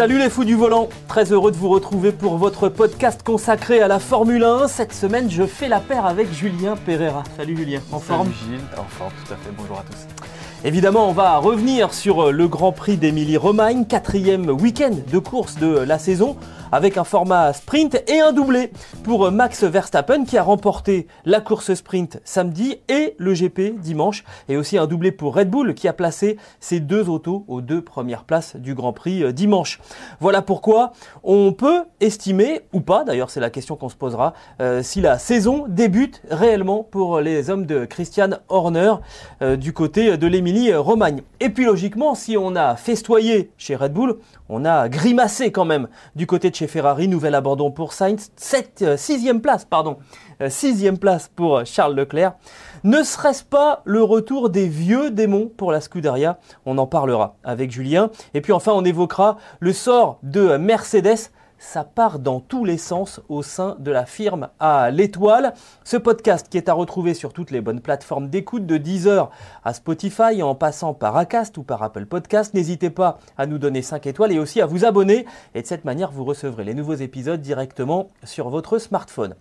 Salut les fous du volant, très heureux de vous retrouver pour votre podcast consacré à la Formule 1. Cette semaine, je fais la paire avec Julien Pereira. Salut Julien, en forme Salut Gilles, en forme, tout à fait. Bonjour à tous. Évidemment, on va revenir sur le Grand Prix d'Émilie-Romagne, quatrième week-end de course de la saison, avec un format sprint et un doublé pour Max Verstappen qui a remporté la course sprint samedi et le GP dimanche, et aussi un doublé pour Red Bull qui a placé ses deux autos aux deux premières places du Grand Prix euh, dimanche. Voilà pourquoi on peut estimer, ou pas, d'ailleurs c'est la question qu'on se posera, euh, si la saison débute réellement pour les hommes de Christian Horner euh, du côté de l'Émilie-Romagne. Et puis logiquement, si on a festoyé chez Red Bull, on a grimacé quand même du côté de chez Ferrari, nouvel abandon pour Sainz, 7, sixième place, pardon, euh, sixième place pour Charles Leclerc. Ne serait-ce pas le retour des vieux démons pour la Scuderia? On en parlera avec Julien. Et puis enfin, on évoquera le sort de Mercedes ça part dans tous les sens au sein de la firme à l'étoile. Ce podcast qui est à retrouver sur toutes les bonnes plateformes d'écoute de Deezer à Spotify en passant par Acast ou par Apple Podcast. N'hésitez pas à nous donner 5 étoiles et aussi à vous abonner et de cette manière vous recevrez les nouveaux épisodes directement sur votre smartphone.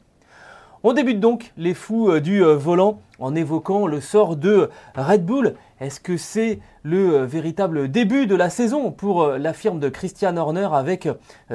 On débute donc les fous euh, du euh, volant en évoquant le sort de Red Bull. Est-ce que c'est le euh, véritable début de la saison pour la firme de Christian Horner avec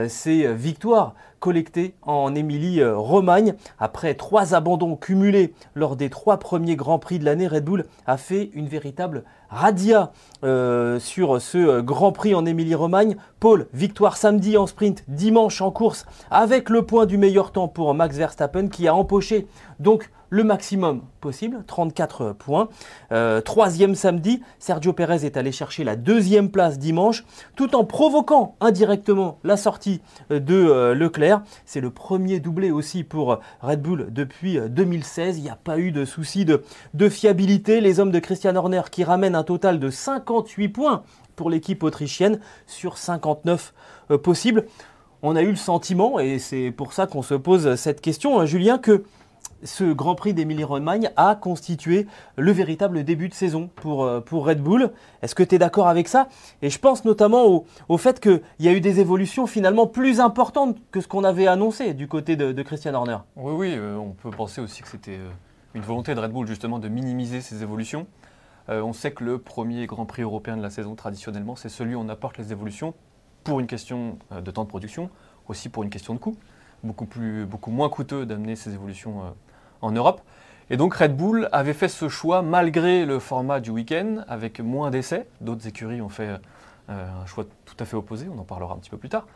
ses victoires collectées en Émilie-Romagne Après trois abandons cumulés lors des trois premiers Grands Prix de l'année, Red Bull a fait une véritable radia euh, sur ce Grand Prix en Émilie-Romagne. Paul, victoire samedi en sprint, dimanche en course, avec le point du meilleur temps pour Max Verstappen qui a empoché donc le maximum possible, 34 points. Euh, troisième samedi, Sergio Pérez est allé chercher la deuxième place dimanche, tout en provoquant indirectement la sortie de euh, Leclerc. C'est le premier doublé aussi pour Red Bull depuis 2016. Il n'y a pas eu de souci de, de fiabilité. Les hommes de Christian Horner qui ramènent un total de 58 points pour l'équipe autrichienne sur 59 euh, possibles. On a eu le sentiment, et c'est pour ça qu'on se pose cette question, hein, Julien, que ce Grand Prix d'Émilie-Romagne a constitué le véritable début de saison pour, euh, pour Red Bull. Est-ce que tu es d'accord avec ça? Et je pense notamment au, au fait qu'il y a eu des évolutions finalement plus importantes que ce qu'on avait annoncé du côté de, Christian Horner. Oui, oui, euh, on peut penser aussi que c'était une volonté de Red Bull justement de minimiser ces évolutions. Euh, on sait que le premier Grand Prix européen de la saison, traditionnellement, c'est celui où on apporte les évolutions pour une question euh, de temps de production, aussi pour une question de coût. Beaucoup, plus, beaucoup moins coûteux d'amener ces évolutions euh, en Europe. Et donc Red Bull avait fait ce choix malgré le format du week-end, avec moins d'essais. D'autres écuries ont fait un choix tout à fait opposé, on en parlera un petit peu plus tard.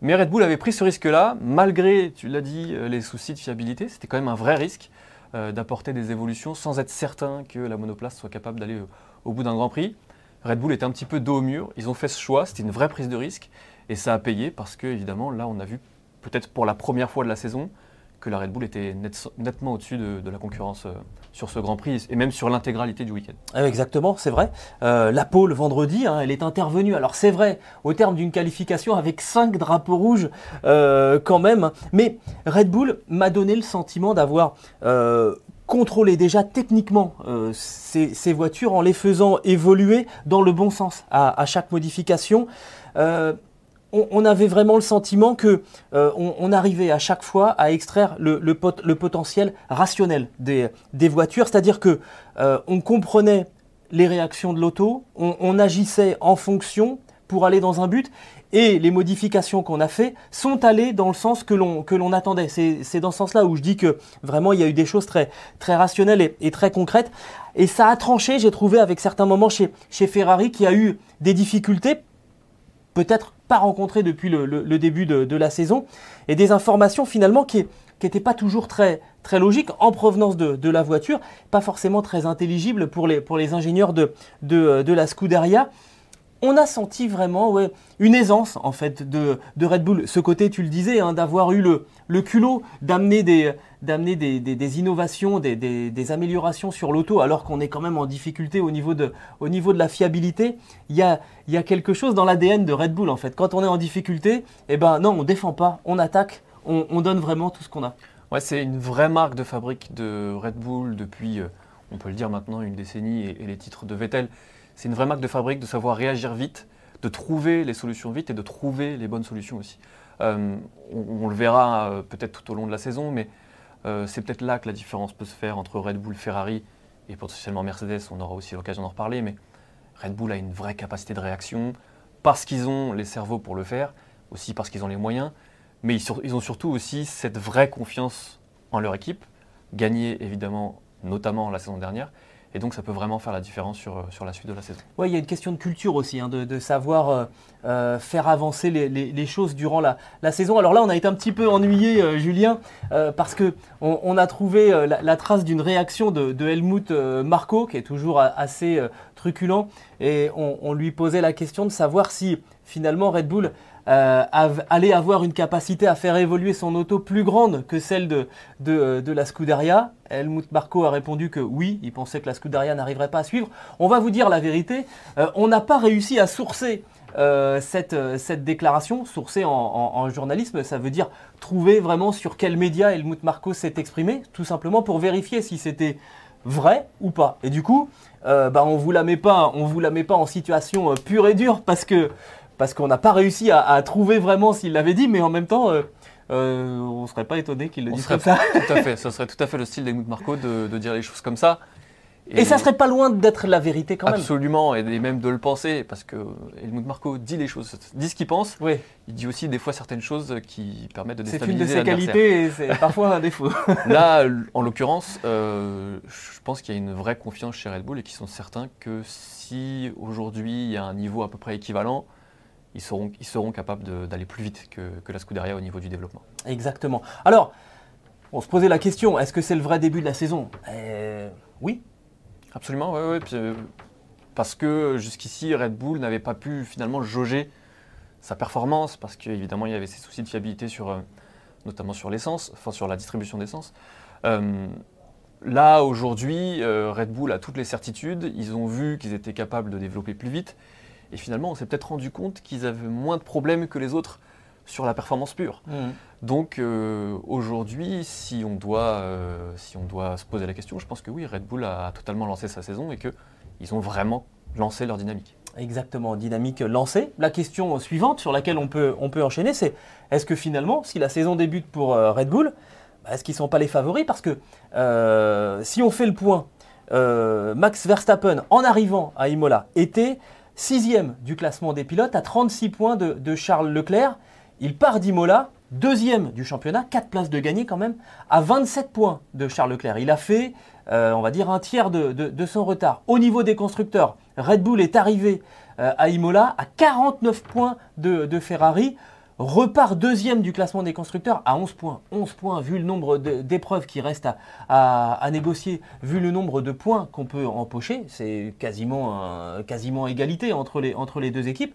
Mais Red Bull avait pris ce risque-là, malgré, tu l'as dit, les soucis de fiabilité. C'était quand même un vrai risque d'apporter des évolutions sans être certain que la monoplace soit capable d'aller euh, au bout d'un Grand Prix. Red Bull était un petit peu dos au mur. Ils ont fait ce choix, c'était une vraie prise de risque. Et ça a payé parce que, évidemment, là, on a vu, peut-être pour la première fois de la saison, que la Red Bull était net- nettement au-dessus de, la concurrence euh, sur ce Grand Prix et même sur l'intégralité du week-end. Euh, Exactement, c'est vrai. Euh, la pole vendredi, hein, elle est intervenue. Alors c'est vrai, au terme d'une qualification avec cinq drapeaux rouges euh, quand même. Mais Red Bull m'a donné le sentiment d'avoir euh, contrôlé déjà techniquement ces, voitures en les faisant évoluer dans le bon sens à, chaque modification. On, avait vraiment le sentiment que euh, on, arrivait à chaque fois à extraire le, le pot- le potentiel rationnel des, voitures, c'est-à-dire que euh, on comprenait les réactions de l'auto, on, agissait en fonction pour aller dans un but, et les modifications qu'on a fait sont allées dans le sens que l'on attendait. C'est dans ce sens-là où je dis que vraiment il y a eu des choses très rationnelles et, et très concrètes. Et ça a tranché, j'ai trouvé avec certains moments chez chez Ferrari qui a eu des difficultés peut-être rencontré depuis le, début de, la saison, et des informations finalement qui n'étaient pas toujours très, très logique en provenance de, la voiture, pas forcément très intelligible pour les, pour les ingénieurs de, de, la Scuderia on a senti vraiment une aisance en fait de, Red Bull. Ce côté, tu le disais, hein, d'avoir eu le, culot d'amener des, innovations, des, améliorations sur l'auto, alors qu'on est quand même en difficulté au niveau de, la fiabilité. Il y a, quelque chose dans l'ADN de Red Bull en fait. Quand on est en difficulté, eh ben non, on défend pas, on attaque, on, donne vraiment tout ce qu'on a. C'est une vraie marque de fabrique de Red Bull depuis, euh, on peut le dire maintenant, une décennie et les titres de Vettel. C'est une vraie marque de fabrique de savoir réagir vite, de trouver les solutions vite et de trouver les bonnes solutions aussi. Euh, on, le verra euh, peut-être tout au long de la saison, mais euh, c'est peut-être là que la différence peut se faire entre Red Bull, Ferrari et potentiellement Mercedes. On aura aussi l'occasion d'en reparler, mais Red Bull a une vraie capacité de réaction parce qu'ils ont les cerveaux pour le faire, aussi parce qu'ils ont les moyens, mais ils, ils ont surtout aussi cette vraie confiance en leur équipe, gagnée évidemment notamment la saison dernière, et donc ça peut vraiment faire la différence sur, euh, sur la suite de la saison. Oui, il y a une question de culture aussi, hein, de, savoir euh, euh, faire avancer les, choses durant la, saison. Alors là, on a été un petit peu ennuyé, Julien, parce qu'on on a trouvé la, trace d'une réaction de, Helmut Marco, qui est toujours assez truculent, et on, lui posait la question de savoir si finalement Red Bull euh, allait avoir une capacité à faire évoluer son auto plus grande que celle de, de, euh, la Scuderia. Helmut Marko a répondu que oui, il pensait que la Scuderia n'arriverait pas à suivre. On va vous dire la vérité, euh, on n'a pas réussi à sourcer cette, cette, déclaration, sourcer en, journalisme, ça veut dire trouver vraiment sur quel média Helmut Marko s'est exprimé, tout simplement pour vérifier si c'était vrai ou pas. Et du coup, bah, on vous vous la met pas en situation pure et dure parce que parce qu'on n'a pas réussi à, trouver vraiment s'il l'avait dit, mais en même temps, euh, euh, on ne serait pas étonné qu'il le dise comme ça. Tout à fait, ce serait tout à fait le style d'Helmut Marco de, de, dire les choses comme ça. Et, ça serait pas loin d'être la vérité quand même. Absolument, et même de le penser, parce que Helmut Marco dit les choses, dit ce qu'il pense. Oui. Il dit aussi des fois certaines choses qui permettent de déstabiliser C'est une de ses qualités et c'est parfois un défaut. Là, en l'occurrence, euh, je pense qu'il y a une vraie confiance chez Red Bull et qu'ils sont certains que si aujourd'hui il y a un niveau à peu près équivalent, ils seront, ils seront capables d'aller plus vite que, la Scuderia au niveau du développement. Exactement. Alors, on se posait la question, est-ce que c'est le vrai début de la saison? Euh, Oui. Absolument, oui. Euh, parce que jusqu'ici, Red Bull n'avait pas pu finalement jauger sa performance, parce qu'évidemment, il y avait ces soucis de fiabilité sur, euh, notamment sur l'essence, enfin sur la distribution d'essence. là, aujourd'hui, Red Bull a toutes les certitudes, ils ont vu qu'ils étaient capables de développer plus vite, et finalement, on s'est peut-être rendu compte qu'ils avaient moins de problèmes que les autres sur la performance pure. Mmh. Donc euh, aujourd'hui, si, on doit, euh, si on doit se poser la question, je pense que oui, Red Bull a totalement lancé sa saison et qu'ils ont vraiment lancé leur dynamique. Exactement, dynamique lancée. La question suivante sur laquelle on peut, on peut enchaîner, c'est est-ce que finalement, si la saison débute pour euh, Red Bull, bah, est-ce qu'ils ne sont pas les favoris? Parce que si on fait le point, Max Verstappen, en arrivant à Imola, était sixième du classement des pilotes, à 36 points de, Charles Leclerc. Il part d'Imola, deuxième du championnat, 4 places de gagné quand même, à 27 points de Charles Leclerc. Il a fait, euh, on va dire, un tiers de, son retard. Au niveau des constructeurs, Red Bull est arrivé euh, à Imola à 49 points de Ferrari repart deuxième du classement des constructeurs à 11 points. 11 points, vu le nombre d'épreuves qui restent à, négocier, vu le nombre de points qu'on peut empocher, c'est quasiment, quasiment égalité entre les, entre les deux équipes.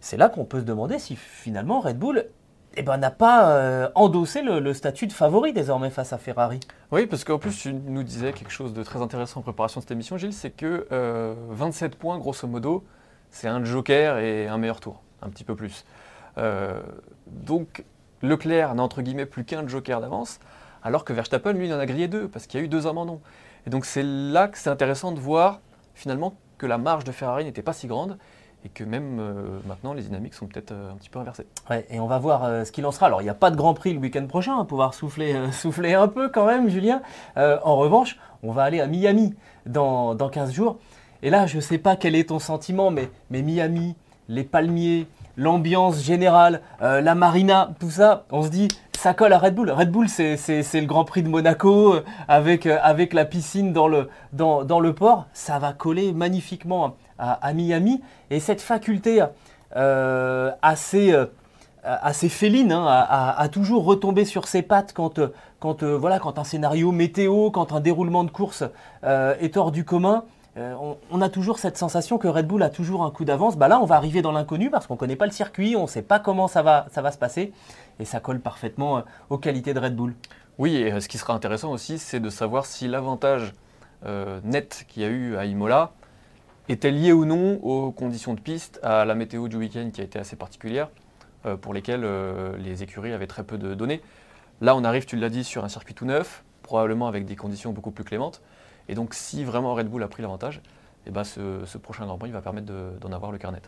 C'est là qu'on peut se demander si finalement Red Bull eh ben, n'a pas euh, endossé le, statut de favori désormais face à Ferrari. Oui, parce qu'en plus, tu nous disais quelque chose de très intéressant en préparation de cette émission, Gilles, c'est que 27 euh, points, grosso modo, c'est un joker et un meilleur tour, un petit peu plus. Euh, donc Leclerc n'a entre guillemets plus qu'un joker d'avance, alors que Verstappen, lui, il en a grillé deux, parce qu'il y a eu deux abandons. Et donc c'est là que c'est intéressant de voir finalement que la marge de Ferrari n'était pas si grande, et que même euh, maintenant les dynamiques sont peut-être euh, un petit peu inversées. Ouais, et on va voir ce qu'il en sera. Alors il n'y a pas de Grand Prix le week-end prochain, on va pouvoir souffler, souffler un peu quand même, Julien. en revanche, on va aller à Miami dans, dans 15 jours. Et là, je ne sais pas quel est ton sentiment, mais, mais Miami, les palmiers, l'ambiance générale, euh, la marina, tout ça, on se dit, ça colle à Red Bull. Red Bull, c'est le Grand Prix de Monaco euh, avec, euh, avec la piscine dans le, port. Ça va coller magnifiquement à, Miami. Et cette faculté assez, féline, hein, à, toujours retomber sur ses pattes quand un scénario météo, quand un déroulement de course est hors du commun. On, a toujours cette sensation que Red Bull a toujours un coup d'avance. Bah là, on va arriver dans l'inconnu parce qu'on ne connaît pas le circuit, on ne sait pas comment ça va, se passer. Et ça colle parfaitement aux qualités de Red Bull. Oui, et ce qui sera intéressant aussi, c'est de savoir si l'avantage net qu'il y a eu à Imola était lié ou non aux conditions de piste, à la météo du week-end qui a été assez particulière, euh, pour lesquelles euh, les écuries avaient très peu de données. Là, on arrive, tu l'as dit, sur un circuit tout neuf, probablement avec des conditions beaucoup plus clémentes. Et donc, si vraiment Red Bull a pris l'avantage, eh ben, ce, prochain Grand Prix va permettre d'en avoir le carnet.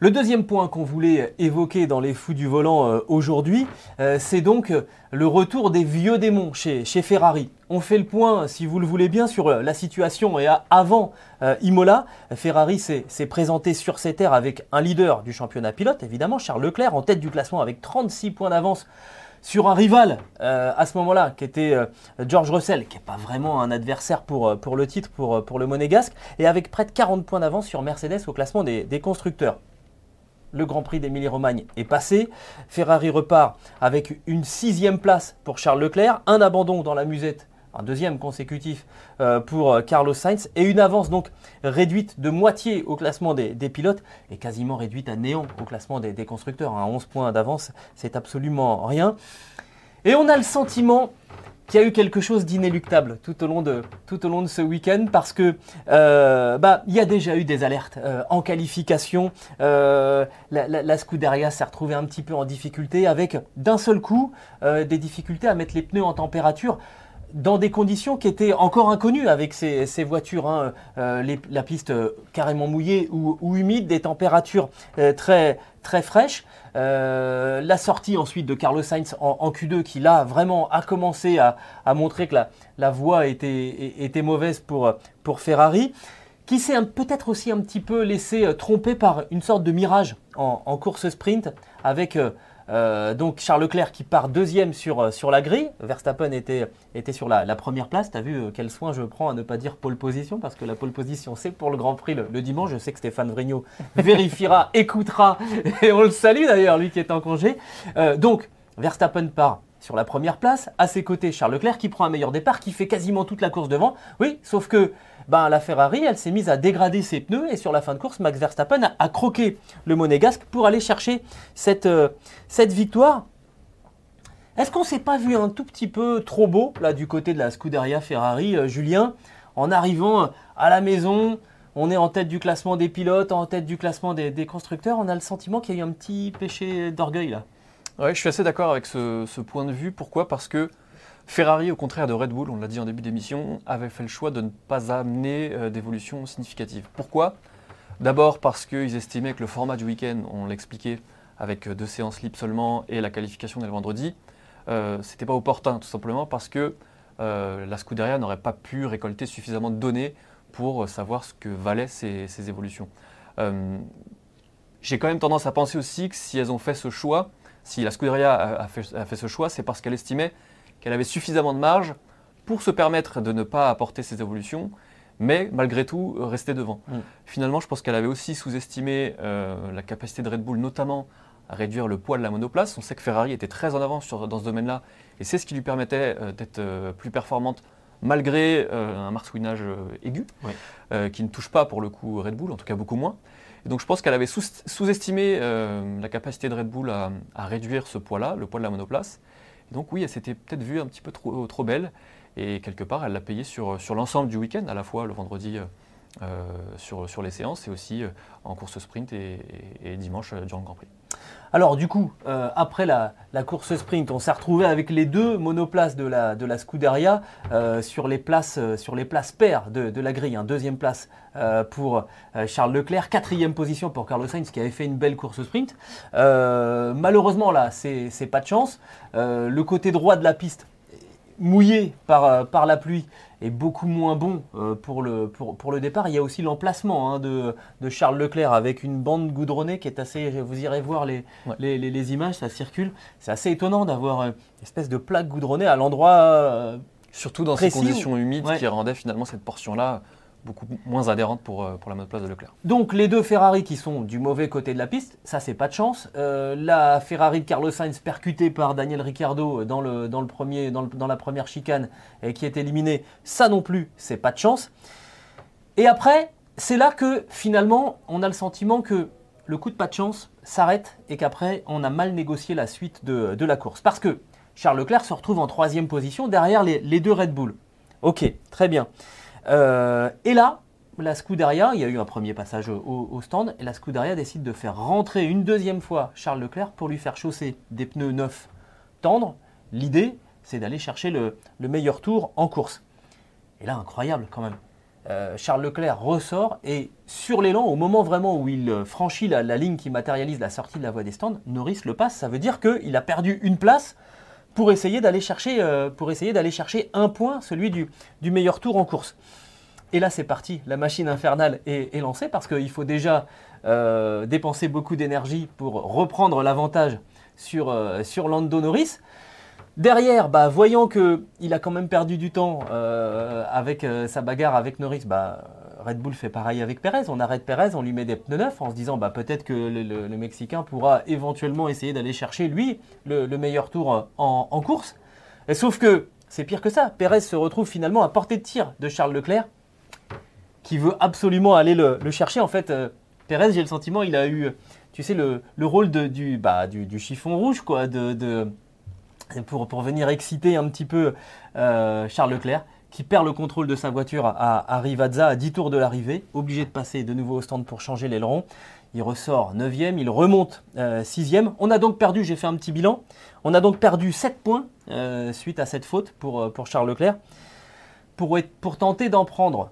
Le deuxième point qu'on voulait évoquer dans les fous du volant euh, aujourd'hui, euh, c'est donc euh, le retour des vieux démons chez, Ferrari. On fait le point, si vous le voulez bien, sur la situation et avant Imola. Ferrari s'est présenté sur ses terres avec un leader du championnat pilote, évidemment, Charles Leclerc, en tête du classement avec 36 points d'avance sur un rival à ce moment-là, qui était George Russell, qui n'est pas vraiment un adversaire pour, pour le titre, pour, le monégasque, et avec près de 40 points d'avance sur Mercedes au classement des constructeurs le Grand Prix d'Émilie-Romagne est passé. Ferrari repart avec une sixième place pour Charles Leclerc, un abandon dans la musette, un deuxième consécutif euh, pour euh, Carlos Sainz, et une avance donc réduite de moitié au classement des, pilotes et quasiment réduite à néant au classement des, constructeurs. À 11 points d'avance, c'est absolument rien. Et on a le sentiment qu'il y a eu quelque chose d'inéluctable tout au long de, tout au long de ce week-end parce que euh, bah, il y a déjà eu des alertes en qualification. La, la, Scuderia s'est retrouvée un petit peu en difficulté avec d'un seul coup des difficultés à mettre les pneus en température dans des conditions qui étaient encore inconnues avec ces, voitures, hein. la piste carrément mouillée ou, humide, des températures très, très fraîche. Euh, la sortie ensuite de Carlos Sainz en, Q2 qui là vraiment a commencé à, montrer que la, voie était, mauvaise pour, Ferrari qui s'est peut-être aussi un petit peu laissé euh, tromper par une sorte de mirage en course sprint avec euh, donc Charles Leclerc qui part deuxième sur, euh, sur la grille. Verstappen était, était sur la, première place. Tu as vu euh, quel soin je prends à ne pas dire pole position parce que la pole position c'est pour le Grand Prix le, dimanche. Je sais que Stéphane Vrignot vérifiera, écoutera et on le salue d'ailleurs lui qui est en congé. donc Verstappen part sur la première place. À ses côtés Charles Leclerc qui prend un meilleur départ, qui fait quasiment toute la course devant. Oui, sauf que ben, la Ferrari, elle s'est mise à dégrader ses pneus et sur la fin de course, Max Verstappen a, croqué le monégasque pour aller chercher cette, euh, cette victoire. Est-ce qu'on s'est pas vu un tout petit peu trop beau là du côté de la Scuderia Ferrari, euh, Julien, en arrivant à la maison? On est en tête du classement des pilotes, en tête du classement des, constructeurs. On a le sentiment qu'il y a eu un petit péché d'orgueil là. Oui, je suis assez d'accord avec ce, point de vue. Pourquoi? Parce que Ferrari, au contraire de Red Bull, on l'a dit en début d'émission, avait fait le choix de ne pas amener euh, d'évolution significative. Pourquoi? D'abord parce qu'ils estimaient que le format du week-end, on l'expliquait, avec deux séances libres seulement et la qualification dès le vendredi, euh, c'était pas opportun, tout simplement parce que euh, la Scuderia n'aurait pas pu récolter suffisamment de données pour savoir ce que valaient ces, évolutions. Euh, j'ai quand même tendance à penser aussi que si elles ont fait ce choix, si la Scuderia a fait ce choix, c'est parce qu'elle estimait qu'elle avait suffisamment de marge pour se permettre de ne pas apporter ces évolutions, mais malgré tout euh, rester devant. Mm. Finalement, je pense qu'elle avait aussi sous-estimé euh, la capacité de Red Bull, notamment à réduire le poids de la monoplace. On sait que Ferrari était très en avance dans ce domaine-là, et c'est ce qui lui permettait euh, d'être plus performante malgré un marsouinage aigu, qui ne touche pas pour le coup Red Bull, en tout cas beaucoup moins. Et donc je pense qu'elle avait sous-estimé la capacité de Red Bull à réduire ce poids-là, le poids de la monoplace. Donc oui, elle s'était peut-être vue un petit peu trop, belle. Et quelque part, elle l'a payé sur, sur l'ensemble du week-end, à la fois le vendredi euh, euh, sur, sur les séances et aussi euh, en course sprint et, dimanche durant le Grand Prix. Alors du coup, après la, course sprint, on s'est retrouvé avec les deux monoplaces de la, de Scuderia sur, les places, paires de, la grille. Hein. Deuxième place pour Charles Leclerc, quatrième position pour Carlos Sainz qui avait fait une belle course sprint. malheureusement là, c'est pas de chance. le côté droit de la piste mouillé euh, par la pluie est beaucoup moins bon euh, pour, le, pour, pour, le départ. Il y a aussi l'emplacement hein, de, de, Charles Leclerc avec une bande goudronnée qui est assez. Vous irez voir les, les, les, images, ça circule. C'est assez étonnant d'avoir une espèce de plaque goudronnée à l'endroit. Surtout dans ces conditions humides qui rendaient finalement cette portion-là beaucoup moins adhérente pour, pour la monoplace de Leclerc. Donc les deux Ferrari qui sont du mauvais côté de la piste, ça c'est pas de chance. la Ferrari de Carlos Sainz percutée par Daniel Ricciardo dans, le, dans, le premier, dans, dans la première chicane et qui est éliminée, ça non plus c'est pas de chance. Et après, c'est là que finalement on a le sentiment que le coup de pas de chance s'arrête et qu'après on a mal négocié la suite de, la course. Parce que Charles Leclerc se retrouve en troisième position derrière les, deux Red Bull. Ok, très bien. Euh, et là, la Scuderia, il y a eu un premier passage au, stand, et la Scuderia décide de faire rentrer une deuxième fois Charles Leclerc pour lui faire chausser des pneus neufs tendres. L'idée, c'est d'aller chercher le meilleur tour en course. Et là, incroyable quand même. Euh, Charles Leclerc ressort et sur l'élan, au moment vraiment où il euh, franchit la, ligne qui matérialise la sortie de la voie des stands, Norris le passe. Ça veut dire qu'il a perdu une place pour essayer d'aller chercher, euh, chercher, un point, celui du, meilleur tour en course. Et là, c'est parti. La machine infernale est, lancée parce qu'il faut déjà dépenser beaucoup d'énergie pour reprendre l'avantage sur, sur Lando Norris. Derrière, bah, voyant qu'il a quand même perdu du temps euh, avec euh, sa bagarre avec Norris, bah, Red Bull fait pareil avec Perez. On arrête Perez, on lui met des pneus neufs en se disant bah, peut-être que le, Mexicain pourra éventuellement essayer d'aller chercher, lui, le, meilleur tour en, course. Sauf que c'est pire que ça. Perez se retrouve finalement à portée de tir de Charles Leclerc, qui veut absolument aller le, chercher. En fait, euh, Perez, j'ai le sentiment, il a eu, tu sais, le, rôle du, bah, du, chiffon rouge, quoi, de pour, pour venir exciter un petit peu euh, Charles Leclerc, qui perd le contrôle de sa voiture à, Rivazza à 10 tours de l'arrivée, obligé de passer de nouveau au stand pour changer l'aileron. Il ressort 9e, il remonte 6e. Euh, on a donc perdu, j'ai fait un petit bilan, on a donc perdu 7 points euh, suite à cette faute pour, pour Charles Leclerc. Pour tenter d'en prendre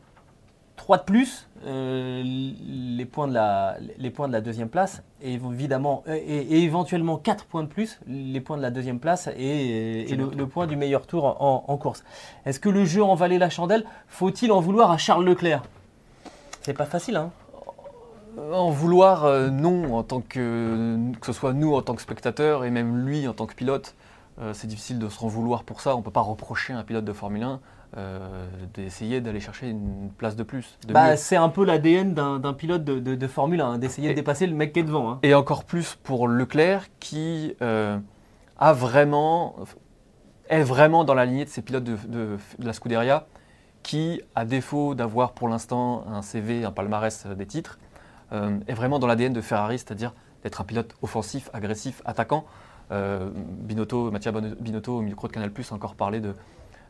3 de plus, euh, les, points de la, les points de la deuxième place, et évidemment, euh, et, éventuellement 4 points de plus, les points de la deuxième place et, le, point du meilleur tour en, course. Est-ce que le jeu en valait la chandelle? Faut-il en vouloir à Charles Leclerc? C'est pas facile, hein en vouloir, euh, non, en tant que, que ce soit nous en tant que spectateurs et même lui en tant que pilote, c'est difficile de se en vouloir pour ça. On ne peut pas reprocher à un pilote de Formule 1 euh, d'essayer d'aller chercher une place de plus. bah, c'est un peu l'ADN d'un pilote de, Formule 1, d'essayer de dépasser le mec qui est devant. Hein. Et encore plus pour Leclerc qui euh, a vraiment, est vraiment dans la lignée de ces pilotes de, la Scuderia qui, à défaut d'avoir pour l'instant un CV, un palmarès des titres, euh, est vraiment dans l'ADN de Ferrari, c'est-à-dire d'être un pilote offensif, agressif, attaquant. Binotto, Mathieu Binotto au micro de Canal Plus a encore parlé de,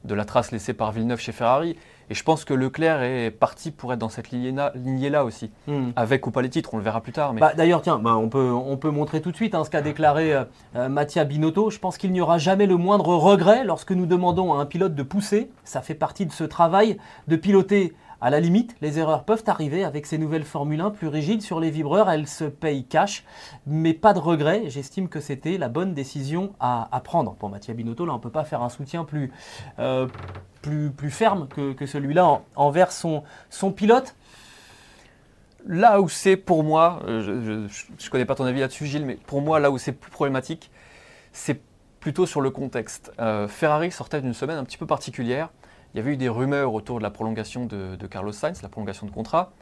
de la trace laissée par Villeneuve chez Ferrari. Et je pense que Leclerc est parti pour être dans cette lignée-là aussi, hmm. avec ou pas les titres, on le verra plus tard. Bah, D'ailleurs, tiens, bah, on, peut, on peut montrer tout de suite hein, ce qu'a déclaré euh, euh, Mattia Binotto. Je pense qu'il n'y aura jamais le moindre regret lorsque nous demandons à un pilote de pousser. Ça fait partie de ce travail de piloter à la limite, les erreurs peuvent arriver avec ces nouvelles Formule 1 plus rigides sur les vibreurs, elles se payent cash, mais pas de regret, j'estime que c'était la bonne décision à, prendre. Pour Mathieu Binotto, là on ne peut pas faire un soutien plus, euh, plus, ferme que, celui-là envers son, son pilote. Là où c'est pour moi, euh, je ne connais pas ton avis là-dessus Gilles, mais pour moi là où c'est plus problématique, c'est plutôt sur le contexte. Euh, Ferrari sortait d'une semaine un petit peu particulière il y avait eu des rumeurs autour de la prolongation de, Carlos Sainz, la prolongation de contrat,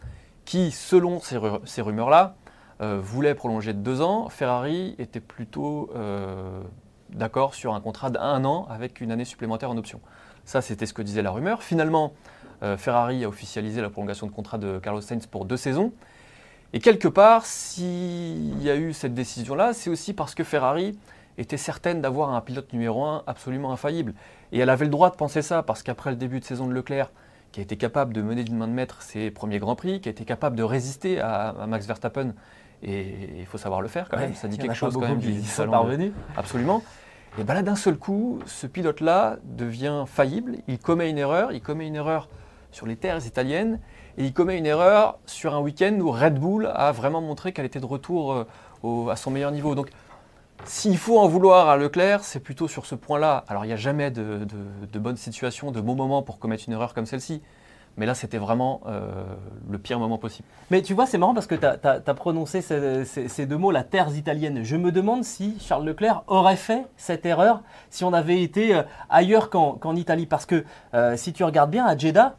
qui, selon ces, rumeurs-là, euh, voulait prolonger de deux ans. Ferrari était plutôt euh, d'accord sur un contrat d'un an avec une année supplémentaire en option. Ça, c'était ce que disait la rumeur. Finalement, euh, Ferrari a officialisé la prolongation de contrat de Carlos Sainz pour deux saisons. Et quelque part, s'il y a eu cette décision-là, c'est aussi parce que Ferrari était certaine d'avoir un pilote numéro un absolument infaillible. Et elle avait le droit de penser ça, parce qu'après le début de saison de Leclerc, qui a été capable de mener d'une main de maître ses premiers Grands Prix, qui a été capable de résister à, Max Verstappen, et il faut savoir le faire quand même, ça dit quelque chose quand même du salon. Absolument. Et bien là, d'un seul coup, ce pilote-là devient faillible, il commet une erreur, il commet une erreur sur les terres italiennes, et il commet une erreur sur un week-end où Red Bull a vraiment montré qu'elle était de retour euh, à son meilleur niveau. Donc s'il faut en vouloir à Leclerc, c'est plutôt sur ce point-là. Alors il n'y a jamais de, bonnes situations, de bons moments pour commettre une erreur comme celle-ci. Mais là, c'était vraiment le pire moment possible. Mais tu vois, c'est marrant parce que tu as, prononcé ces, deux mots, la terre italienne. Je me demande si Charles Leclerc aurait fait cette erreur si on avait été ailleurs qu'en Italie. Parce que si tu regardes bien, à Jeddah,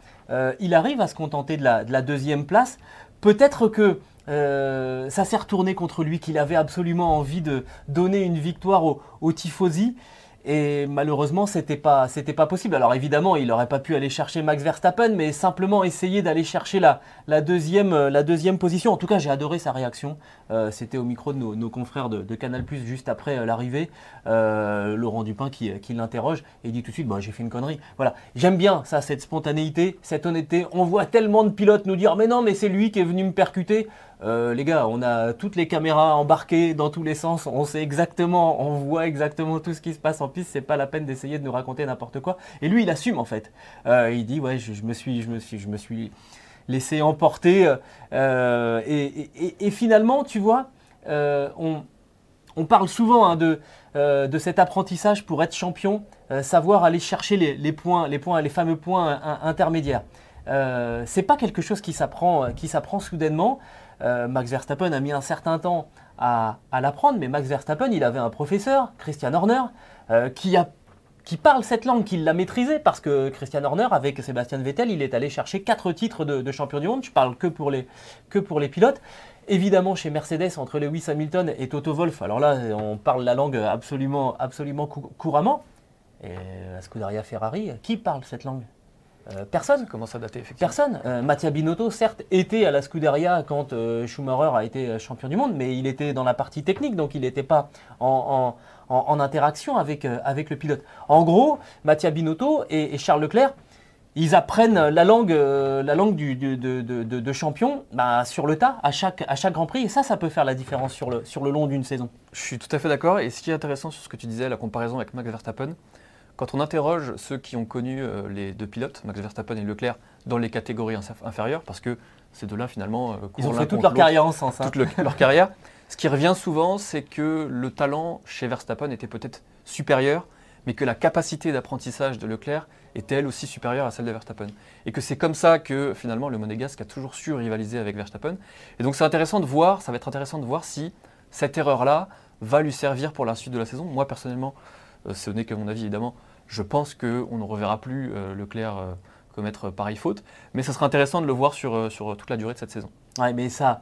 il arrive à se contenter de la deuxième place. Peut-être que euh, ça s'est retourné contre lui, qu'il avait absolument envie de donner une victoire au Tifosi. Et malheureusement, c'était pas, pas possible. Alors évidemment, il n'aurait pas pu aller chercher Max Verstappen, mais simplement essayer d'aller chercher la, la, deuxième, euh, la deuxième position. En tout cas, j'ai adoré sa réaction. Euh, c'était au micro de nos, confrères de, Canal Plus juste après euh, l'arrivée. Laurent Dupin qui, l'interroge et dit tout de suite bah, J'ai fait une connerie. Voilà. J'aime bien ça, cette spontanéité, cette honnêteté. On voit tellement de pilotes nous dire Mais non, mais c'est lui qui est venu me percuter. Euh, les gars, on a toutes les caméras embarquées dans tous les sens, on sait exactement, on voit exactement tout ce qui se passe en piste, c'est pas la peine d'essayer de nous raconter n'importe quoi. Et lui, il assume en fait. Euh, il dit ouais, je, me suis, je me suis, je me suis laissé emporter. Euh, et, finalement, tu vois, on, parle souvent hein, de, de cet apprentissage pour être champion, savoir aller chercher les, points, les points, les fameux points intermédiaires. c'est pas quelque chose qui s'apprend, qui s'apprend soudainement. Euh, Max Verstappen a mis un certain temps à, l'apprendre, mais Max Verstappen, il avait un professeur, Christian Horner, euh, qui, parle cette langue, qui l'a maîtrisée, parce que Christian Horner, avec Sébastien Vettel, il est allé chercher quatre titres de, champion du monde. Je parle que pour les, pilotes. Évidemment, chez Mercedes, entre Lewis Hamilton et Toto Wolff, alors là, on parle la langue absolument, absolument couramment. Et la Scuderia Ferrari, qui parle cette langue? Euh, personne. commence à dater, effectivement. Personne. Euh, Mattia Binotto, certes, était à la Scuderia quand euh, Schumacher a été champion du monde, mais il était dans la partie technique, donc il n'était pas en, interaction avec, avec le pilote. En gros, Mattia Binotto et, Charles Leclerc, ils apprennent la langue, la langue du, de, champion bah, sur le tas à chaque, à chaque Grand Prix, et ça, ça peut faire la différence sur le, sur le long d'une saison. Je suis tout à fait d'accord, et ce qui est intéressant sur ce que tu disais, la comparaison avec Max Verstappen, quand on interroge ceux qui ont connu euh, les deux pilotes, Max Verstappen et Leclerc, dans les catégories inférieures, parce que ces deux-là, finalement, euh, ils ont fait toute leur carrière en sens. Toute leur carrière. Ce qui revient souvent, c'est que le talent chez Verstappen était peut-être supérieur, mais que la capacité d'apprentissage de Leclerc était elle aussi supérieure à celle de Verstappen. Et que c'est comme ça que finalement le Monégasque a toujours su rivaliser avec Verstappen. Et donc c'est intéressant de voir, ça va être intéressant de voir si cette erreur-là va lui servir pour la suite de la saison. Moi personnellement, ce n'est que mon avis évidemment, je pense qu'on ne reverra plus euh, Leclerc euh, commettre pareille faute. Mais ce sera intéressant de le voir sur, euh, sur toute la durée de cette saison. Oui, mais ça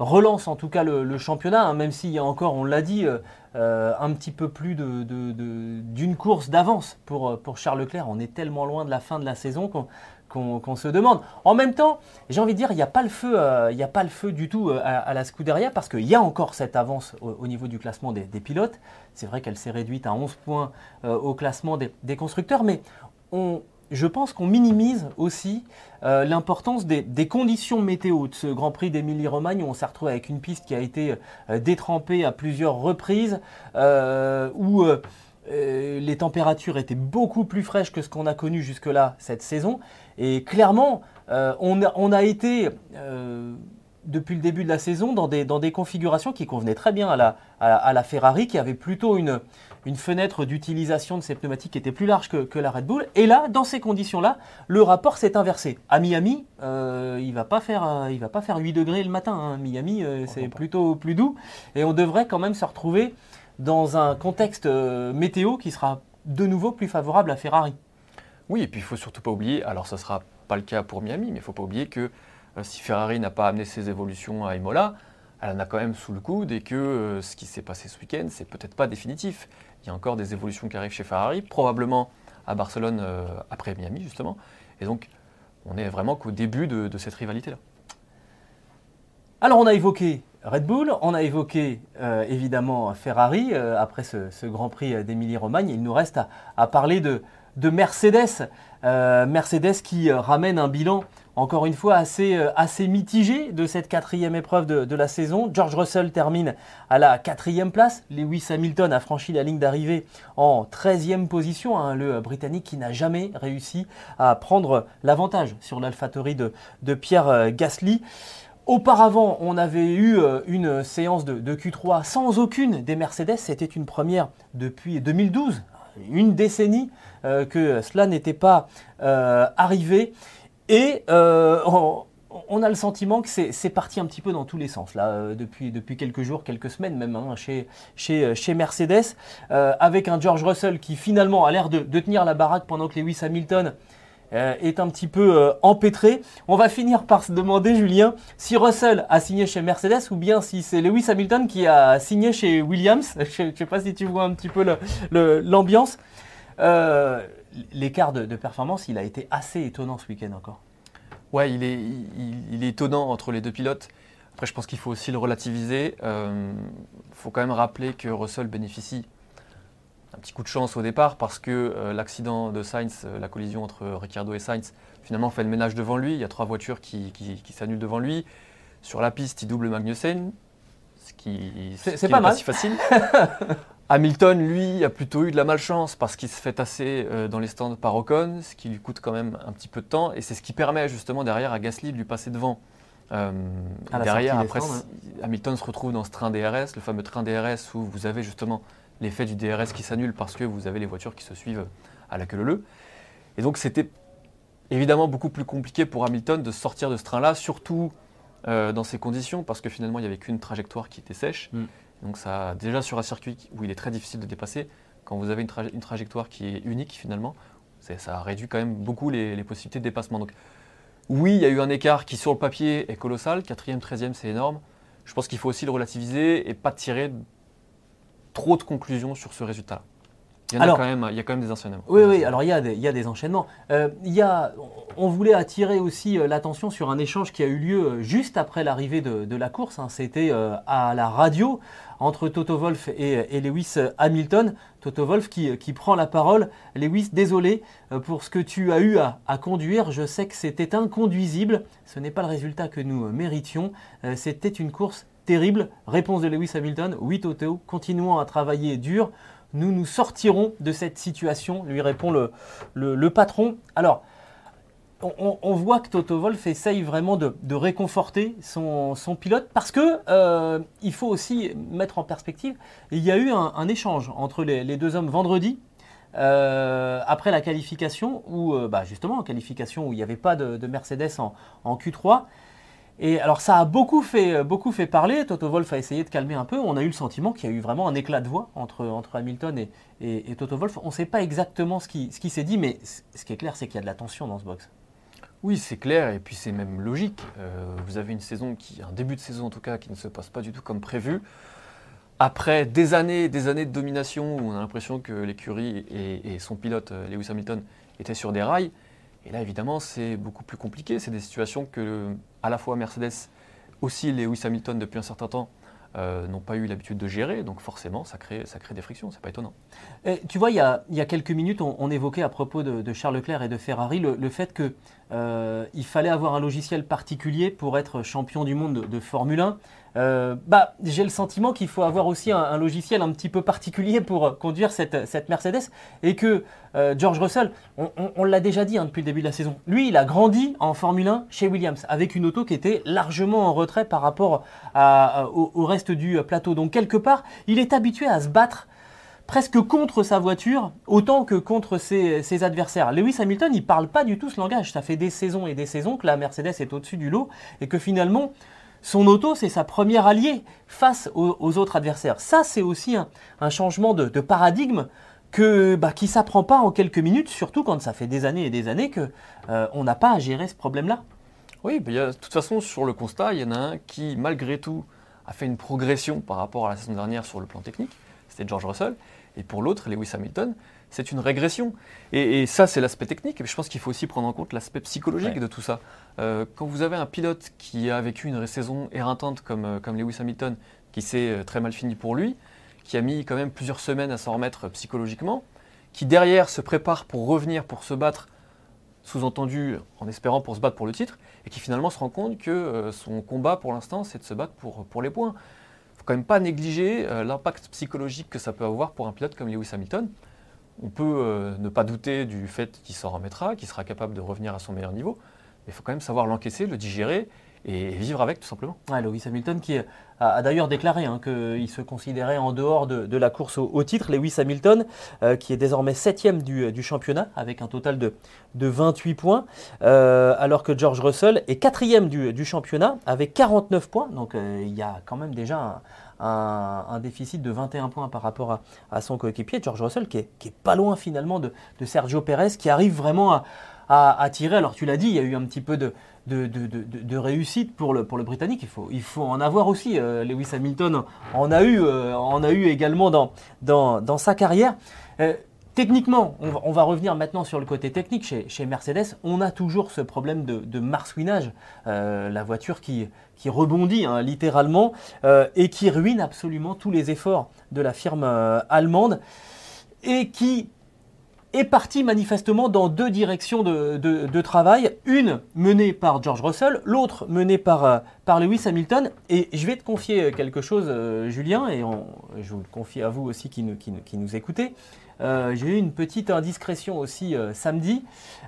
relance en tout cas le, championnat, hein, même s'il y a encore, on l'a dit, un petit peu plus d'une course d'avance pour, pour Charles Leclerc. On est tellement loin de la fin de la saison qu'on se demande. En même temps, j'ai envie de dire, il n'y a, pas le feu, euh, il a pas le feu du tout euh, à, la Scuderia parce qu'il y a encore cette avance au, niveau du classement des, pilotes. C'est vrai qu'elle s'est réduite à 11 points euh, au classement des, constructeurs, mais on, je pense qu'on minimise aussi l'importance des, conditions météo de ce Grand Prix d'Émilie-Romagne où on s'est retrouvé avec une piste qui a été détrempée à plusieurs reprises, où les températures étaient beaucoup plus fraîches que ce qu'on a connu jusque-là cette saison. Et clairement, euh, on, a, été, euh, depuis le début de la saison, dans des, configurations qui convenaient très bien à la, Ferrari, qui avait plutôt une, fenêtre d'utilisation de ces pneumatiques qui était plus large que, la Red Bull. Et là, dans ces conditions-là, le rapport s'est inversé. À Miami, euh, il ne va, pas faire, va pas faire 8 degrés le matin. Hein. Miami, c'est plutôt plus doux. Et on devrait quand même se retrouver dans un contexte météo qui sera de nouveau plus favorable à Ferrari. Oui, et puis il faut surtout pas oublier, alors ce ne sera pas le cas pour Miami, mais il ne faut pas oublier que euh, si Ferrari n'a pas amené ses évolutions à Imola, elle en a quand même sous le coude et que euh, ce qui s'est passé ce week-end, c'est peut-être pas définitif. Il y a encore des évolutions qui arrivent chez Ferrari, probablement à Barcelone euh, après Miami justement. Et donc, on est vraiment qu'au début de, cette rivalité-là. Alors, on a évoqué Red Bull, on a évoqué évidemment Ferrari après ce, Grand Prix d'Émilie-Romagne. Il nous reste à parler de, de Mercedes. Euh, Mercedes qui euh, ramène un bilan, encore une fois, assez, euh, assez mitigé de cette quatrième épreuve de, la saison. George Russell termine à la quatrième place. Lewis Hamilton a franchi la ligne d'arrivée en 13e position. Hein, le Britannique qui n'a jamais réussi à prendre l'avantage sur l'AlphaTauri de, Pierre Gasly. Auparavant, on avait eu une séance de, de, Q3 sans aucune des Mercedes. C'était une première depuis 2012, une décennie euh, que cela n'était pas euh, arrivé. Et euh, on, a le sentiment que c'est parti un petit peu dans tous les sens, là, euh, depuis, depuis quelques jours, quelques semaines même, hein, chez, chez, euh, chez Mercedes, avec un George Russell qui finalement a l'air de, tenir la baraque pendant que Lewis Hamilton est un petit peu empêtré. On va finir par se demander, Julien, si Russell a signé chez Mercedes ou bien si c'est Lewis Hamilton qui a signé chez Williams. Je ne sais pas si tu vois un petit peu l'ambiance. L'écart de, de performance, il a été assez étonnant ce week-end encore. Ouais, il est, il, il est étonnant entre les deux pilotes. Après, je pense qu'il faut aussi le relativiser. Il faut quand même rappeler que Russell bénéficie d'un petit coup de chance au départ parce que euh, l'accident de Sainz, euh, la collision entre Ricciardo et Sainz, finalement fait le ménage devant lui. Il y a trois voitures qui, qui- qui s'annulent devant lui. Sur la piste, il double Magnussen, ce qui pas n'est mal. si facile. Hamilton, lui, a plutôt eu de la malchance parce qu'il se fait tasser euh, dans les stands par Ocon, ce qui lui coûte quand même un petit peu de temps. Et c'est ce qui permet justement derrière à Gasly de lui passer devant. Euh, derrière, après, stands, Hamilton se retrouve dans ce train DRS, le fameux train DRS où vous avez justement l'effet du DRS qui s'annule parce que vous avez les voitures qui se suivent à la queue leu Et donc c'était évidemment beaucoup plus compliqué pour Hamilton de sortir de ce train-là, surtout euh, dans ces conditions, parce que finalement il n'y avait qu'une trajectoire qui était sèche. Mm. Donc ça, déjà sur un circuit où il est très difficile de dépasser, quand vous avez une, traje- une trajectoire qui est unique finalement, ça réduit quand même beaucoup les, possibilités de dépassement. Donc oui, il y a eu un écart qui sur le papier est colossal, 4e, 13e c'est énorme. Je pense qu'il faut aussi le relativiser et pas tirer trop de conclusions sur ce résultat-là. Il y, en Alors- a quand même, il y a quand même des enseignements. Oui, oui, alors il y a des, il y a des enchaînements. Euh, il y a, on voulait attirer aussi euh, l'attention sur un échange qui a eu lieu euh, juste après l'arrivée de, de la course. hein. C'était euh, à la radio entre Toto Wolff et, et Lewis Hamilton. Toto Wolff qui, qui prend la parole. Lewis, désolé pour ce que tu as eu à, à conduire. Je sais que c'était inconduisible. Ce n'est pas le résultat que nous méritions. C'était une course terrible. Réponse de Lewis Hamilton. Oui, Toto, continuons à travailler dur nous nous sortirons de cette situation, lui répond le, patron. Alors, on, voit que Toto Wolff essaye vraiment de, réconforter son, pilote parce que euh, il faut aussi mettre en perspective, il y a eu un, échange entre les, deux hommes vendredi. euh, après la qualification, où euh, bah, justement en qualification où il n'y avait pas de, de Mercedes en Q3, et alors ça a beaucoup fait, euh, beaucoup fait parler, Toto Wolff a essayé de calmer un peu, on a eu le sentiment qu'il y a eu vraiment un éclat de voix entre, Hamilton et, Toto Wolff. On ne sait pas exactement ce qui, s'est dit, mais ce qui est clair, c'est qu'il y a de la tension dans ce box. Oui, c'est clair, et puis c'est même logique. Euh, vous avez une saison qui, un début de saison en tout cas, qui ne se passe pas du tout comme prévu. Après des années des années de domination où on a l'impression que l'écurie et, et son pilote, euh, Lewis Hamilton, étaient sur des rails, et là évidemment c'est beaucoup plus compliqué. C'est des situations que à la fois Mercedes, aussi Lewis Hamilton depuis un certain temps, euh, n'ont pas eu l'habitude de gérer, donc forcément ça crée, ça crée des frictions, c'est pas étonnant. Et tu vois, il y a, y a quelques minutes, on, évoquait à propos de, Charles Leclerc et de Ferrari le fait que euh, il fallait avoir un logiciel particulier pour être champion du monde de, Formule 1. Euh, bah, j'ai le sentiment qu'il faut avoir aussi un, logiciel un petit peu particulier pour euh, conduire cette, Mercedes et que George Russell, on, l'a déjà dit hein, depuis le début de la saison, lui, il a grandi en Formule 1 chez Williams avec une auto qui était largement en retrait par rapport au, reste du plateau. Donc quelque part, il est habitué à se battre presque contre sa voiture autant que contre ses, adversaires. Lewis Hamilton, il parle pas du tout ce langage. Ça fait des saisons et des saisons que la Mercedes est au-dessus du lot et que finalement, son auto, c'est sa première alliée face aux, autres adversaires. Ça, c'est aussi un, changement de, paradigme que, bah, qui s'apprend pas en quelques minutes, surtout quand ça fait des années et des années que euh, on n'a pas à gérer ce problème-là. Oui, a- de toute façon, sur le constat, il y en a un qui, malgré tout, a fait une progression par rapport à la saison dernière sur le plan technique. C'était George Russell. Et pour l'autre, Lewis Hamilton, c'est une régression. Et, et ça, c'est l'aspect technique. Mais je pense qu'il faut aussi prendre en compte l'aspect psychologique Ouais. de tout ça. Euh, quand vous avez un pilote qui a vécu une saison éreintante comme, euh, comme Lewis Hamilton, qui s'est euh, très mal fini pour lui, qui a mis quand même plusieurs semaines à s'en remettre psychologiquement, qui derrière se prépare pour revenir, pour se battre sous-entendu en espérant pour se battre pour le titre, et qui finalement se rend compte que son combat pour l'instant, c'est de se battre pour, pour les points. Faut quand même pas négliger euh, l'impact psychologique que ça peut avoir pour un pilote comme Lewis Hamilton. On peut euh, ne pas douter du fait qu'il s'en remettra, qu'il sera capable de revenir à son meilleur niveau, mais il faut quand même savoir l'encaisser, le digérer, et vivre avec tout simplement. Lewis Hamilton qui a, d'ailleurs déclaré hein, qu'il se considérait en dehors de, la course au, titre. Lewis Hamilton euh, qui est désormais septième du, du, championnat avec un total de, de 28 points, euh, alors que George Russell est quatrième du, championnat avec 49 points. Donc euh, il y a quand même déjà un, déficit de 21 points par rapport à, son coéquipier, George Russell, qui est, qui est, pas loin finalement de, Sergio Pérez, qui arrive vraiment à, à, tirer. Alors tu l'as dit, il y a eu un petit peu de, réussite pour le, pour le Britannique. Il faut, il faut en avoir aussi. Euh, Lewis Hamilton en a eu, euh, en a eu également dans, sa carrière. Euh, techniquement, on va, revenir maintenant sur le côté technique chez, Mercedes. On a toujours ce problème de, marsouinage. la voiture qui, qui rebondit hein, littéralement et qui ruine absolument tous les efforts de la firme allemande et qui est parti manifestement dans deux directions de, travail, une menée par George Russell, l'autre menée par, euh, par Lewis Hamilton. Et je vais te confier quelque chose, euh, Julien, et je vous le confie à vous aussi qui nous, qui, nous écoutez. Euh, j'ai eu une petite indiscrétion aussi samedi.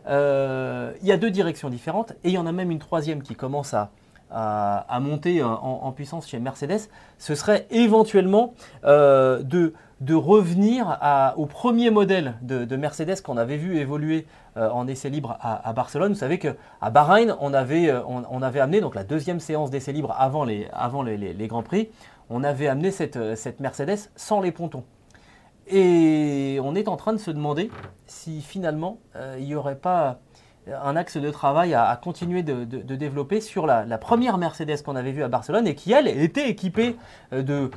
Il y a deux directions différentes, et il y en a même une troisième qui commence à, à, monter en, puissance chez Mercedes. Ce serait éventuellement de de revenir au premier modèle de, Mercedes qu'on avait vu évoluer euh, en essai libre à, Barcelone. Vous savez qu'à Bahreïn, on avait, euh, on, avait amené donc la deuxième séance d'essai libre avant les, avant les, Grands Prix. On avait amené cette, euh, cette Mercedes sans les pontons. Et on est en train de se demander si finalement il n'y aurait pas un axe de travail à, continuer de, développer sur la première Mercedes qu'on avait vue à Barcelone et qui, elle, était équipée de,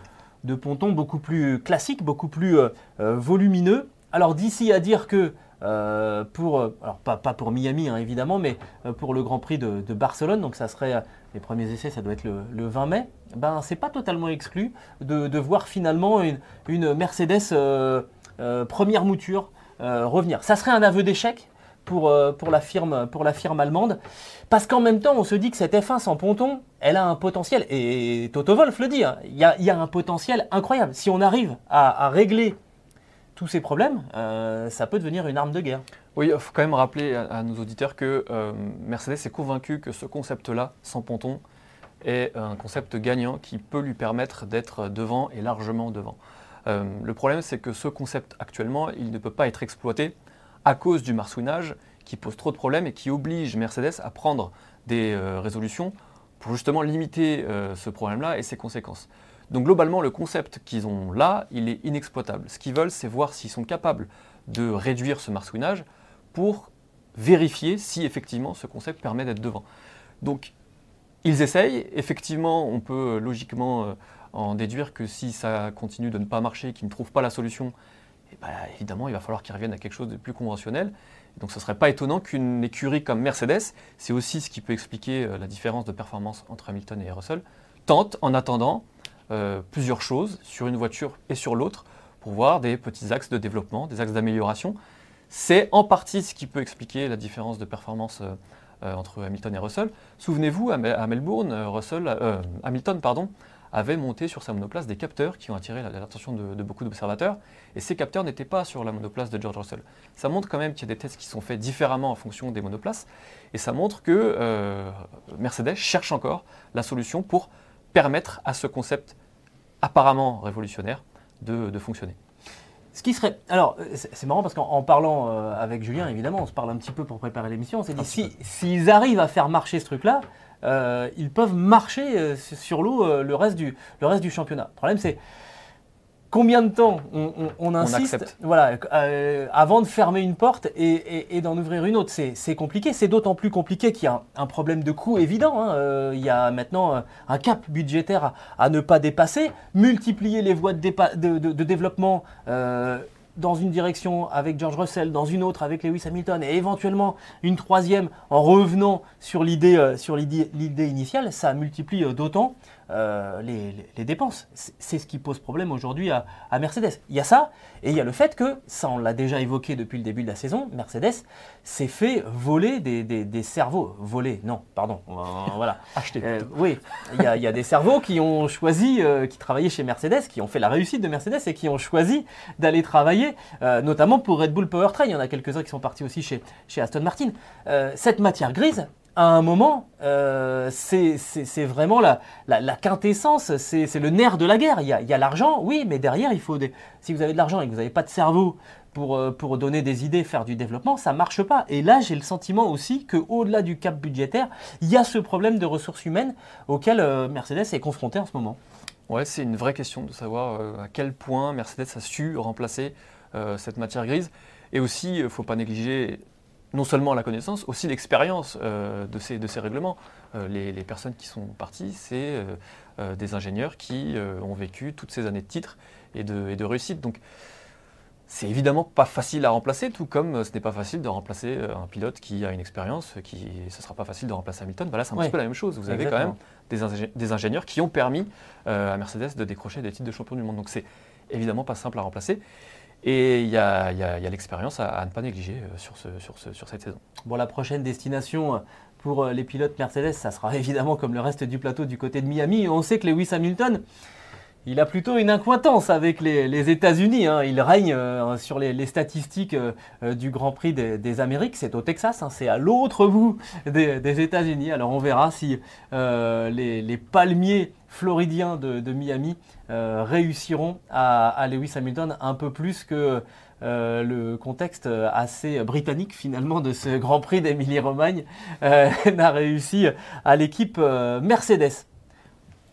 de pontons beaucoup plus classiques, beaucoup plus euh, euh, volumineux. Alors d'ici à dire que euh, pour, alors pas, pour Miami hein, évidemment, mais pour le Grand Prix de, Barcelone, donc ça serait les premiers essais, ça doit être le, 20 mai. Ben c'est pas totalement exclu de, voir finalement une, Mercedes première mouture revenir. Ça serait un aveu d'échec pour, pour, la firme, allemande. Parce qu'en même temps, on se dit que cette F1 sans ponton, elle a un potentiel, et Toto Wolf le dit, hein, il y, a, un potentiel incroyable. Si on arrive à, régler tous ces problèmes, euh, ça peut devenir une arme de guerre. Oui, il faut quand même rappeler à, nos auditeurs que euh, Mercedes est convaincu que ce concept-là, sans ponton, est un concept gagnant qui peut lui permettre d'être devant et largement devant. Euh, le problème, c'est que ce concept actuellement, il ne peut pas être exploité à cause du marsouinage qui pose trop de problèmes et qui oblige Mercedes à prendre des euh, résolutions pour justement limiter euh, ce problème-là et ses conséquences. Donc globalement, le concept qu'ils ont là, il est inexploitable. Ce qu'ils veulent, c'est voir s'ils sont capables de réduire ce marsouinage pour vérifier si effectivement ce concept permet d'être devant. Donc ils essayent, effectivement, on peut logiquement euh, en déduire que si ça continue de ne pas marcher, qu'ils ne trouvent pas la solution, eh ben, évidemment, il va falloir qu'ils reviennent à quelque chose de plus conventionnel. Donc ce ne serait pas étonnant qu'une écurie comme Mercedes, c'est aussi ce qui peut expliquer euh, la différence de performance entre Hamilton et Russell, tente en attendant euh, plusieurs choses sur une voiture et sur l'autre pour voir des petits axes de développement, des axes d'amélioration. C'est en partie ce qui peut expliquer la différence de performance euh, entre Hamilton et Russell. Souvenez-vous, à, Melbourne, Russell, Hamilton pardon, avait monté sur sa monoplace des capteurs qui ont attiré l'attention de, beaucoup d'observateurs. Et ces capteurs n'étaient pas sur la monoplace de George Russell. Ça montre quand même qu'il y a des tests qui sont faits différemment en fonction des monoplaces. Et ça montre que euh, Mercedes cherche encore la solution pour permettre à ce concept apparemment révolutionnaire de, fonctionner. Ce qui serait. Alors, c'est marrant parce qu'en parlant euh, avec Julien, évidemment, on se parle un petit peu pour préparer l'émission. On s'est dit, s'ils si, arrivent à faire marcher ce truc-là, euh, ils peuvent marcher euh, sur l'eau euh, le, reste du, le reste du championnat. Le problème, c'est combien de temps on, insiste voilà, avant de fermer une porte et, d'en ouvrir une autre. C'est compliqué. C'est d'autant plus compliqué qu'il y a un, problème de coût évident. Hein. il y a maintenant un cap budgétaire à, ne pas dépasser. Multiplier les voies de, de, de développement dans une direction avec George Russell, dans une autre avec Lewis Hamilton, et éventuellement une troisième en revenant sur l'idée euh, initiale, ça multiplie euh, d'autant euh, les, dépenses. C'est ce qui pose problème aujourd'hui à, Mercedes. Il y a ça, et il y a le fait que, ça on l'a déjà évoqué depuis le début de la saison, Mercedes s'est fait voler des, cerveaux. Voler, non, pardon, voilà. Acheter. oui, il y, a, des cerveaux qui ont choisi, qui travaillaient chez Mercedes, qui ont fait la réussite de Mercedes et qui ont choisi d'aller travailler, notamment pour Red Bull Powertrain. Il y en a quelques-uns qui sont partis aussi chez, chez Aston Martin. cette matière grise, à un moment, euh, c'est vraiment la, quintessence, c'est le nerf de la guerre. Il y a, l'argent, oui, mais derrière, il faut des... si vous avez de l'argent et que vous n'avez pas de cerveau pour, euh, donner des idées, faire du développement, ça ne marche pas. Et là, j'ai le sentiment aussi qu'au-delà du cap budgétaire, il y a ce problème de ressources humaines auquel euh, Mercedes est confronté en ce moment. Ouais, c'est une vraie question de savoir à quel point Mercedes a su remplacer cette matière grise. Et aussi, il ne faut pas négliger non seulement la connaissance, aussi l'expérience euh, de, ces, de ces règlements. Euh, les, personnes qui sont parties, c'est euh, des ingénieurs qui ont vécu toutes ces années de titres et de, et de réussite. Donc, c'est évidemment pas facile à remplacer, tout comme ce n'est pas facile de remplacer un pilote qui a une expérience, qui ce sera pas facile de remplacer Hamilton. Voilà, c'est un petit peu la même chose. Vous avez quand même des, des, ingénieurs qui ont permis à Mercedes de décrocher des titres de champion du monde. Donc c'est évidemment pas simple à remplacer. Et il y a, l'expérience à, ne pas négliger euh, sur, sur, cette saison. Bon, la prochaine destination euh, pour euh, les pilotes Mercedes, ça sera évidemment comme le reste du plateau du côté de Miami. On sait que Lewis Hamilton, il a plutôt une incointance avec les, États-Unis. Hein. Il règne sur les, statistiques du Grand Prix des, Amériques. C'est au Texas, hein. c'est à l'autre bout des, États-Unis. Alors on verra si les, palmiers floridiens de, Miami euh, réussiront à, Lewis Hamilton un peu plus que euh, le contexte assez britannique finalement de ce Grand Prix d'Émilie-Romagne euh, n'a réussi à l'équipe Mercedes.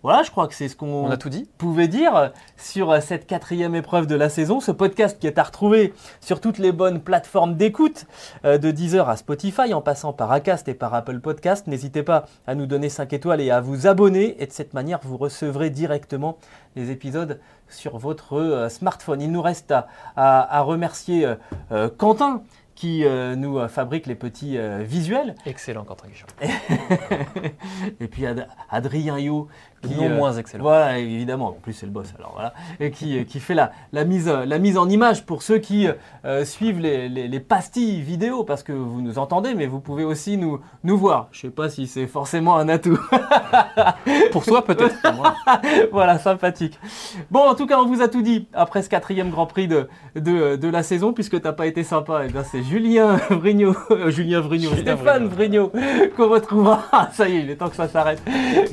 Voilà, je crois que c'est ce qu'on a tout dit. pouvait dire sur cette quatrième épreuve de la saison. Ce podcast qui est à retrouver sur toutes les bonnes plateformes d'écoute, euh, de Deezer à Spotify, en passant par Acast et par Apple Podcast. N'hésitez pas à nous donner 5 étoiles et à vous abonner. Et de cette manière, vous recevrez directement les épisodes sur votre euh, smartphone. Il nous reste à, remercier euh, Quentin qui euh, nous euh, fabrique les petits euh, visuels. Excellent, Quentin et puis Adrien Yo. Qui, non moins excellent. Voilà, évidemment. En plus, c'est le boss. Alors voilà. Et qui, qui fait la, la, mise, la mise en image pour ceux qui suivent les, les, pastilles vidéo, parce que vous nous entendez, mais vous pouvez aussi nous, nous voir. Je ne sais pas si c'est forcément un atout. pour toi, peut-être. voilà, sympathique. Bon, en tout cas, on vous a tout dit après ce quatrième Grand Prix de, de, de la saison, puisque tu n'as pas été sympa. Et eh bien, c'est Julien Vrignot, euh, Julien Vrignot, Stéphane Vrignot, qu'on retrouvera, ça y est, il est temps que ça s'arrête,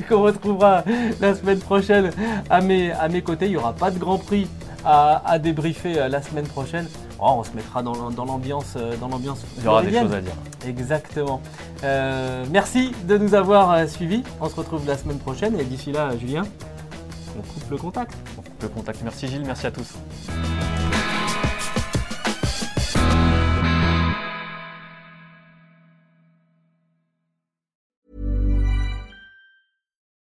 qu'on retrouvera la semaine prochaine à mes, à mes côtés. Il n'y aura pas de Grand Prix à, débriefer euh, la semaine prochaine. Oh, on se mettra dans, l'ambiance euh, dans l'ambiance Il y aura des choses à dire. Exactement. merci de nous avoir suivis. On se retrouve la semaine prochaine et d'ici là, Julien, on coupe le contact. On coupe le contact. Merci Gilles, merci à tous.